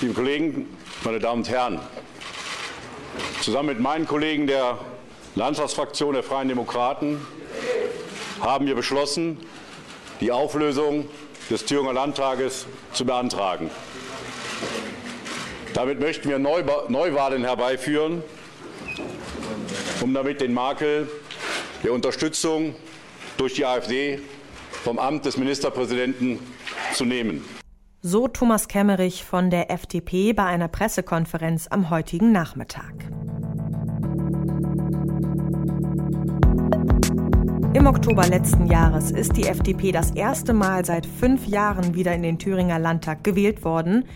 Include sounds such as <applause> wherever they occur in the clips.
liebe Kollegen, meine Damen und Herren! Zusammen mit meinen Kollegen der Landtagsfraktion der Freien Demokraten haben wir beschlossen, die Auflösung des Thüringer Landtages zu beantragen. Damit möchten wir Neuwahlen herbeiführen, um damit den Makel der Unterstützung durch die AfD vom Amt des Ministerpräsidenten zu nehmen. So Thomas Kemmerich von der FDP bei einer Pressekonferenz am heutigen Nachmittag. Im Oktober letzten Jahres ist die FDP das erste Mal seit fünf Jahren wieder in den Thüringer Landtag gewählt worden.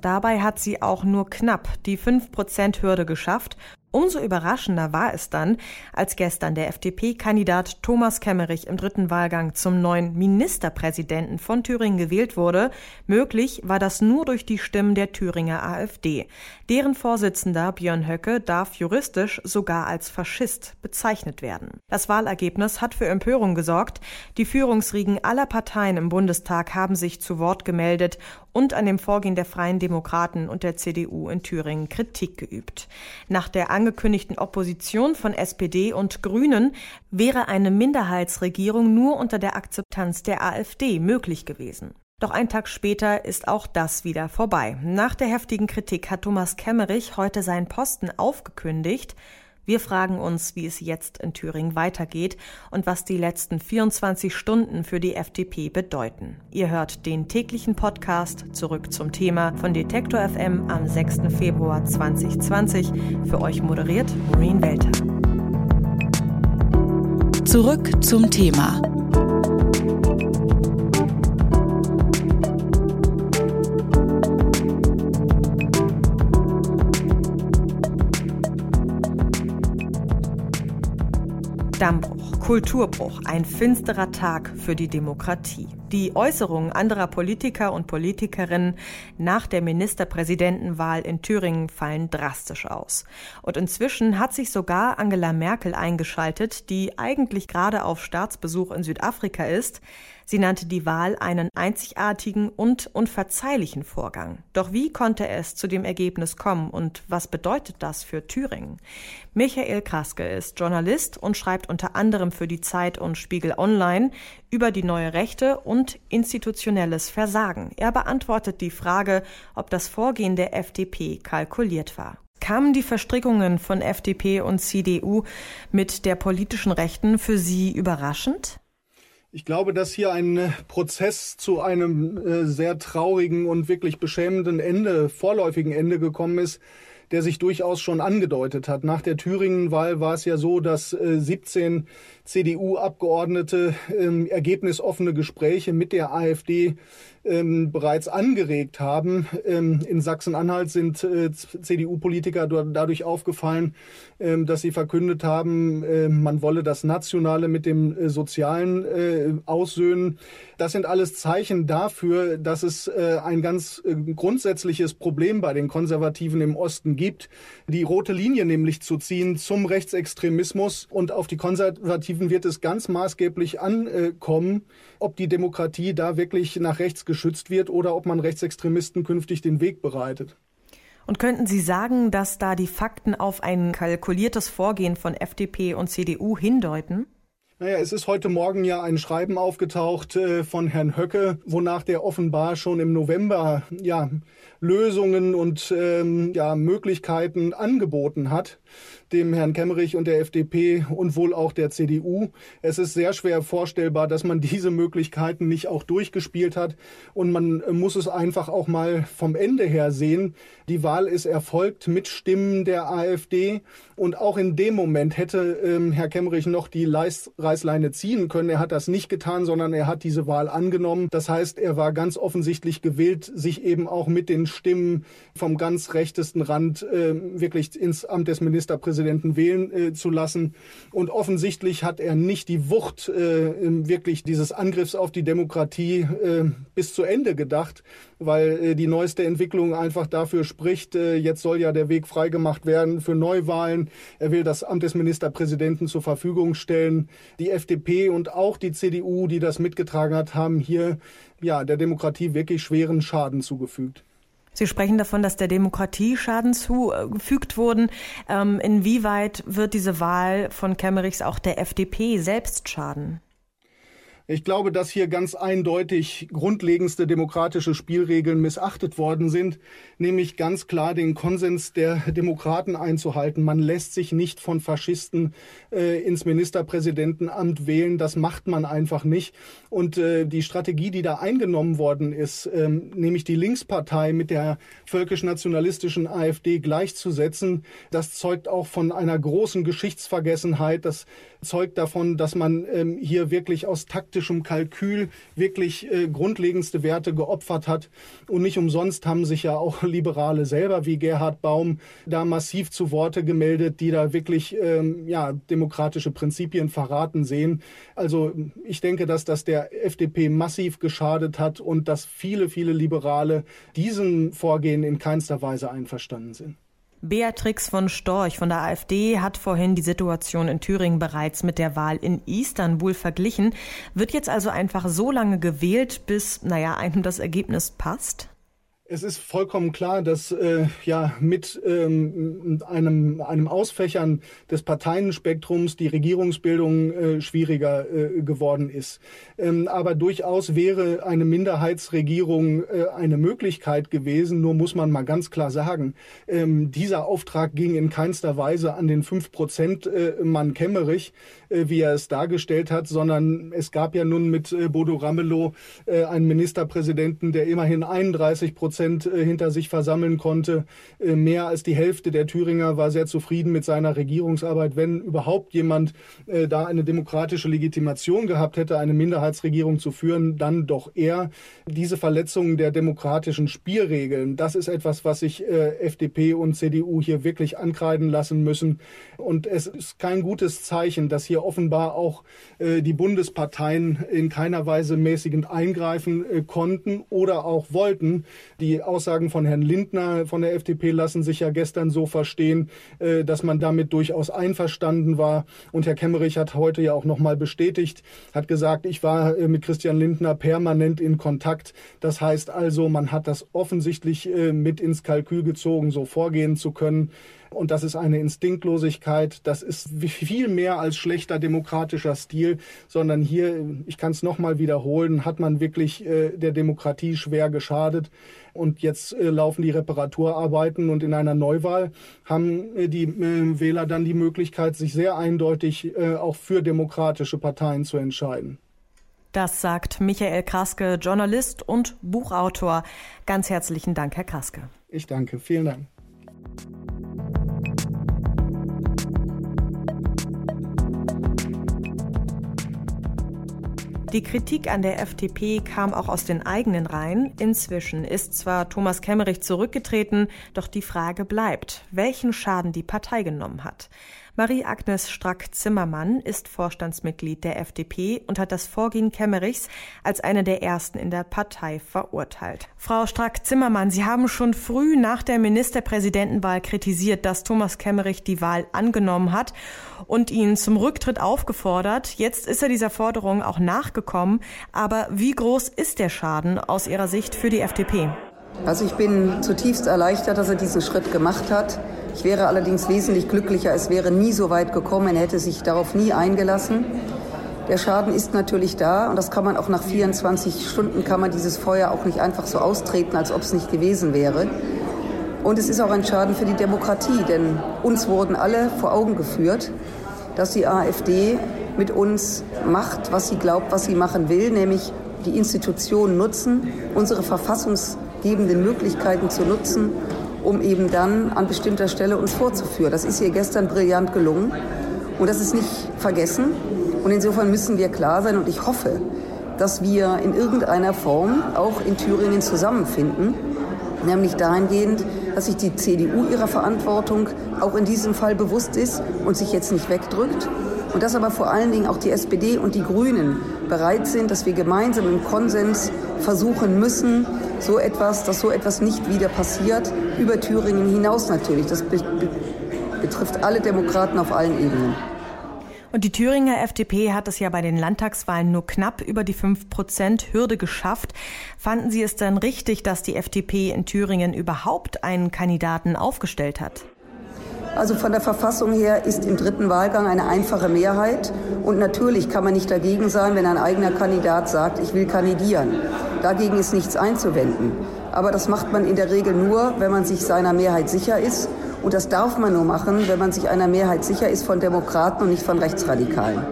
Dabei hat sie auch nur knapp die 5-Prozent-Hürde geschafft Umso überraschender war es dann, als gestern der FDP-Kandidat Thomas Kemmerich im dritten Wahlgang zum neuen Ministerpräsidenten von Thüringen gewählt wurde. Möglich war das nur durch die Stimmen der Thüringer AfD. Deren Vorsitzender Björn Höcke darf juristisch sogar als Faschist bezeichnet werden. Das Wahlergebnis hat für Empörung gesorgt. Die Führungsriegen aller Parteien im Bundestag haben sich zu Wort gemeldet und an dem Vorgehen der Freien Demokraten und der CDU in Thüringen Kritik geübt. Nach der angekündigten Opposition von SPD und Grünen wäre eine Minderheitsregierung nur unter der Akzeptanz der AfD möglich gewesen. Doch ein Tag später ist auch das wieder vorbei. Nach der heftigen Kritik hat Thomas Kemmerich heute seinen Posten aufgekündigt. Wir fragen uns, wie es jetzt in Thüringen weitergeht und was die letzten 24 Stunden für die FDP bedeuten. Ihr hört den täglichen Podcast zurück zum Thema von Detektor FM am 6. Februar 2020. Für euch moderiert Maureen Welter. Zurück zum Thema tampoco. Kulturbruch, ein finsterer Tag für die Demokratie. Die Äußerungen anderer Politiker und Politikerinnen nach der Ministerpräsidentenwahl in Thüringen fallen drastisch aus. Und inzwischen hat sich sogar Angela Merkel eingeschaltet, die eigentlich gerade auf Staatsbesuch in Südafrika ist. Sie nannte die Wahl einen einzigartigen und unverzeihlichen Vorgang. Doch wie konnte es zu dem Ergebnis kommen und was bedeutet das für Thüringen? Michael Kraske ist Journalist und schreibt unter anderem für die Zeit und Spiegel Online über die neue Rechte und institutionelles Versagen. Er beantwortet die Frage, ob das Vorgehen der FDP kalkuliert war. Kamen die Verstrickungen von FDP und CDU mit der politischen Rechten für Sie überraschend? Ich glaube, dass hier ein äh, Prozess zu einem äh, sehr traurigen und wirklich beschämenden Ende, vorläufigen Ende gekommen ist, der sich durchaus schon angedeutet hat. Nach der Thüringen-Wahl war es ja so, dass äh, 17 CDU-Abgeordnete ähm, ergebnisoffene Gespräche mit der AfD ähm, bereits angeregt haben. Ähm, in Sachsen-Anhalt sind äh, CDU-Politiker dadurch aufgefallen, ähm, dass sie verkündet haben, äh, man wolle das Nationale mit dem äh, Sozialen äh, aussöhnen. Das sind alles Zeichen dafür, dass es äh, ein ganz äh, grundsätzliches Problem bei den Konservativen im Osten gibt, die rote Linie nämlich zu ziehen zum Rechtsextremismus. Und auf die Konservativen wird es ganz maßgeblich ankommen, ob die Demokratie da wirklich nach rechts geschützt wird oder ob man Rechtsextremisten künftig den Weg bereitet. Und könnten Sie sagen, dass da die Fakten auf ein kalkuliertes Vorgehen von FDP und CDU hindeuten? Naja, es ist heute Morgen ja ein Schreiben aufgetaucht äh, von Herrn Höcke, wonach der offenbar schon im November ja Lösungen und ähm, ja Möglichkeiten angeboten hat dem Herrn Kemmerich und der FDP und wohl auch der CDU. Es ist sehr schwer vorstellbar, dass man <laughs> diese Möglichkeiten nicht auch durchgespielt hat. Und man muss es einfach auch mal vom Ende her sehen. Die Wahl ist erfolgt mit Stimmen der AfD. Und auch in dem Moment hätte ähm, Herr Kemmerich noch die Leis Reißleine ziehen können. Er hat das nicht getan, sondern er hat diese Wahl angenommen. Das heißt, er war ganz offensichtlich gewillt, sich eben auch mit den Stimmen vom ganz rechtesten Rand äh, wirklich ins Amt des Ministerpräsidenten Präsidenten wählen äh, zu lassen. Und offensichtlich hat er nicht die Wucht äh, wirklich dieses Angriffs auf die Demokratie äh, bis zu Ende gedacht, weil äh, die neueste Entwicklung einfach dafür spricht, äh, jetzt soll ja der Weg freigemacht werden für Neuwahlen. Er will das Amt des Ministerpräsidenten zur Verfügung stellen. Die FDP und auch die CDU, die das mitgetragen hat, haben hier ja der Demokratie wirklich schweren Schaden zugefügt. Sie sprechen davon, dass der Demokratie Schaden zugefügt wurden. Ähm, inwieweit wird diese Wahl von Kemmerichs auch der FDP selbst schaden? Ich glaube, dass hier ganz eindeutig grundlegendste demokratische Spielregeln missachtet worden sind, nämlich ganz klar den Konsens der Demokraten einzuhalten. Man lässt sich nicht von Faschisten äh, ins Ministerpräsidentenamt wählen. Das macht man einfach nicht. Und äh, die Strategie, die da eingenommen worden ist, ähm, nämlich die Linkspartei mit der völkisch-nationalistischen AfD gleichzusetzen, das zeugt auch von einer großen Geschichtsvergessenheit. Das zeugt davon, dass man ähm, hier wirklich aus taktischem Kalkül wirklich äh, grundlegendste Werte geopfert hat. Und nicht umsonst haben sich ja auch <laughs> Liberale selber wie Gerhard Baum da massiv zu Worte gemeldet, die da wirklich ähm, ja, demokratische Prinzipien verraten sehen. Also ich denke, dass das der FDP massiv geschadet hat und dass viele, viele Liberale diesem Vorgehen in keinster Weise einverstanden sind. Beatrix von Storch von der AfD hat vorhin die Situation in Thüringen bereits mit der Wahl in Istanbul verglichen. Wird jetzt also einfach so lange gewählt, bis, naja, einem das Ergebnis passt? Es ist vollkommen klar, dass äh, ja mit ähm, einem, einem Ausfächern des Parteienspektrums die Regierungsbildung äh, schwieriger äh, geworden ist. Ähm, aber durchaus wäre eine Minderheitsregierung äh, eine Möglichkeit gewesen. Nur muss man mal ganz klar sagen, ähm, dieser Auftrag ging in keinster Weise an den 5 Prozent äh, Mann Kemmerich, äh, wie er es dargestellt hat, sondern es gab ja nun mit Bodo Ramelow einen Ministerpräsidenten, der immerhin 31 Prozent Prozent äh, hinter sich versammeln konnte. Äh, mehr als die Hälfte der Thüringer war sehr zufrieden mit seiner Regierungsarbeit. Wenn überhaupt jemand äh, da eine demokratische Legitimation gehabt hätte, eine Minderheitsregierung zu führen, dann doch er. Diese Verletzungen der demokratischen Spielregeln, das ist etwas, was sich FDP und CDU hier wirklich ankreiden lassen müssen. Und es ist kein gutes Zeichen, dass hier offenbar auch die Bundesparteien in keiner Weise mäßigend eingreifen konnten oder auch wollten. Die Aussagen von Herrn Lindner von der FDP lassen sich ja gestern so verstehen, äh, dass man damit durchaus einverstanden war. Und Herr Kemmerich hat heute ja auch nochmal bestätigt, hat gesagt, ich war äh, mit Christian Lindner permanent in Kontakt. Das heißt also, man hat das offensichtlich äh, mit ins Kalkül gezogen, so vorgehen zu können. Und das ist eine Instinktlosigkeit. Das ist viel mehr als schlechter demokratischer Stil, sondern hier, ich kann es nochmal wiederholen, hat man wirklich äh, der Demokratie schwer geschadet. Und jetzt äh, laufen die Reparaturarbeiten und in einer Neuwahl haben äh, die äh, Wähler dann die Möglichkeit, sich sehr eindeutig äh, auch für demokratische Parteien zu entscheiden. Das sagt Michael Kraske, Journalist und Buchautor. Ganz herzlichen Dank, Herr Kraske. Ich danke. Vielen Dank. Die Kritik an der FDP kam auch aus den eigenen Reihen. Inzwischen ist zwar Thomas Kemmerich zurückgetreten, doch die Frage bleibt, welchen Schaden die Partei genommen hat. Marie-Agnes Strack-Zimmermann ist Vorstandsmitglied der FDP und hat das Vorgehen Kemmerichs als eine der ersten in der Partei verurteilt. Frau Strack-Zimmermann, Sie haben schon früh nach der Ministerpräsidentenwahl kritisiert, dass Thomas Kemmerich die Wahl angenommen hat und ihn zum Rücktritt aufgefordert. Jetzt ist er dieser Forderung auch nachgekommen. Aber wie groß ist der Schaden aus Ihrer Sicht für die FDP? Also ich bin zutiefst erleichtert, dass er diesen Schritt gemacht hat. Ich wäre allerdings wesentlich glücklicher, es wäre nie so weit gekommen, hätte sich darauf nie eingelassen. Der Schaden ist natürlich da und das kann man auch nach 24 Stunden kann man dieses Feuer auch nicht einfach so austreten, als ob es nicht gewesen wäre. Und es ist auch ein Schaden für die Demokratie, denn uns wurden alle vor Augen geführt, dass die AfD mit uns macht, was sie glaubt, was sie machen will, nämlich die Institutionen nutzen, unsere verfassungsgebenden Möglichkeiten zu nutzen, um eben dann an bestimmter Stelle uns vorzuführen. Das ist ihr gestern brillant gelungen und das ist nicht vergessen. Und insofern müssen wir klar sein und ich hoffe, dass wir in irgendeiner Form auch in Thüringen zusammenfinden, nämlich dahingehend, dass sich die CDU ihrer Verantwortung auch in diesem Fall bewusst ist und sich jetzt nicht wegdrückt. Und dass aber vor allen Dingen auch die SPD und die Grünen bereit sind, dass wir gemeinsam im Konsens versuchen müssen, so etwas, dass so etwas nicht wieder passiert, über Thüringen hinaus natürlich. Das be betrifft alle Demokraten auf allen Ebenen. Und die Thüringer FDP hat es ja bei den Landtagswahlen nur knapp über die 5-Prozent-Hürde geschafft. Fanden Sie es dann richtig, dass die FDP in Thüringen überhaupt einen Kandidaten aufgestellt hat? Also von der Verfassung her ist im dritten Wahlgang eine einfache Mehrheit. Und natürlich kann man nicht dagegen sein, wenn ein eigener Kandidat sagt, ich will kandidieren. Dagegen ist nichts einzuwenden. Aber das macht man in der Regel nur, wenn man sich seiner Mehrheit sicher ist. Und das darf man nur machen, wenn man sich einer Mehrheit sicher ist von Demokraten und nicht von Rechtsradikalen.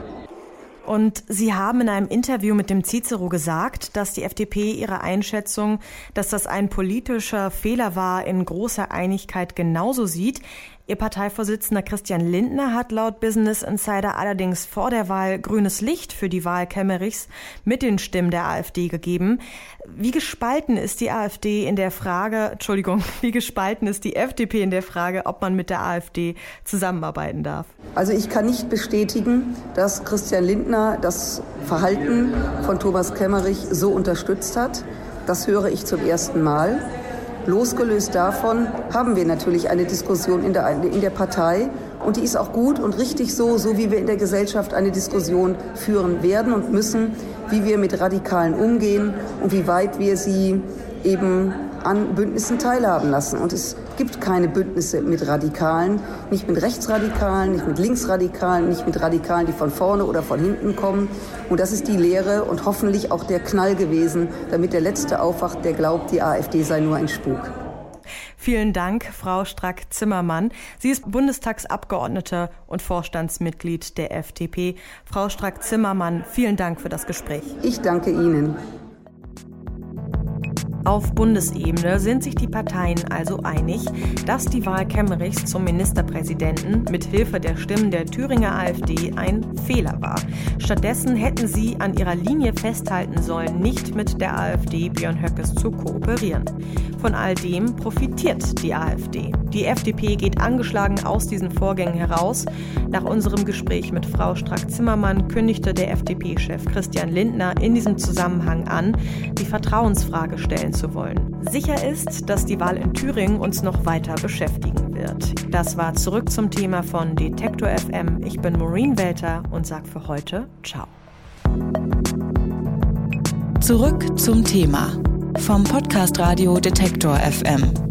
Und Sie haben in einem Interview mit dem Cicero gesagt, dass die FDP ihre Einschätzung, dass das ein politischer Fehler war, in großer Einigkeit genauso sieht. Ihr Parteivorsitzender Christian Lindner hat laut Business Insider allerdings vor der Wahl grünes Licht für die Wahl Kemmerichs mit den Stimmen der AfD gegeben. Wie gespalten ist die AfD in der Frage, Entschuldigung, <laughs> wie gespalten ist die FDP in der Frage, ob man mit der AfD zusammenarbeiten darf? Also ich kann nicht bestätigen, dass Christian Lindner das Verhalten von Thomas Kemmerich so unterstützt hat. Das höre ich zum ersten Mal. Losgelöst davon haben wir natürlich eine Diskussion in der, in der Partei und die ist auch gut und richtig so, so wie wir in der Gesellschaft eine Diskussion führen werden und müssen, wie wir mit Radikalen umgehen und wie weit wir sie eben an Bündnissen teilhaben lassen. Und es gibt keine Bündnisse mit Radikalen, nicht mit Rechtsradikalen, nicht mit Linksradikalen, nicht mit Radikalen, die von vorne oder von hinten kommen. Und das ist die Lehre und hoffentlich auch der Knall gewesen, damit der Letzte aufwacht, der glaubt, die AfD sei nur ein Spuk. Vielen Dank, Frau Strack-Zimmermann. Sie ist Bundestagsabgeordnete und Vorstandsmitglied der FDP. Frau Strack-Zimmermann, vielen Dank für das Gespräch. Ich danke Ihnen. Auf Bundesebene sind sich die Parteien also einig, dass die Wahl Kemmerichs zum Ministerpräsidenten mit Hilfe der Stimmen der Thüringer AfD ein Fehler war. Stattdessen hätten sie an ihrer Linie festhalten sollen, nicht mit der AfD Björn Höckes zu kooperieren. Von all dem profitiert die AfD. Die FDP geht angeschlagen aus diesen Vorgängen heraus. Nach unserem Gespräch mit Frau Strack-Zimmermann kündigte der FDP-Chef Christian Lindner in diesem Zusammenhang an, die Vertrauensfrage stellen zu wollen. Sicher ist, dass die Wahl in Thüringen uns noch weiter beschäftigen wird. Das war zurück zum Thema von Detektor FM. Ich bin Maureen Welter und sage für heute Ciao. Zurück zum Thema vom Podcast Radio Detektor FM.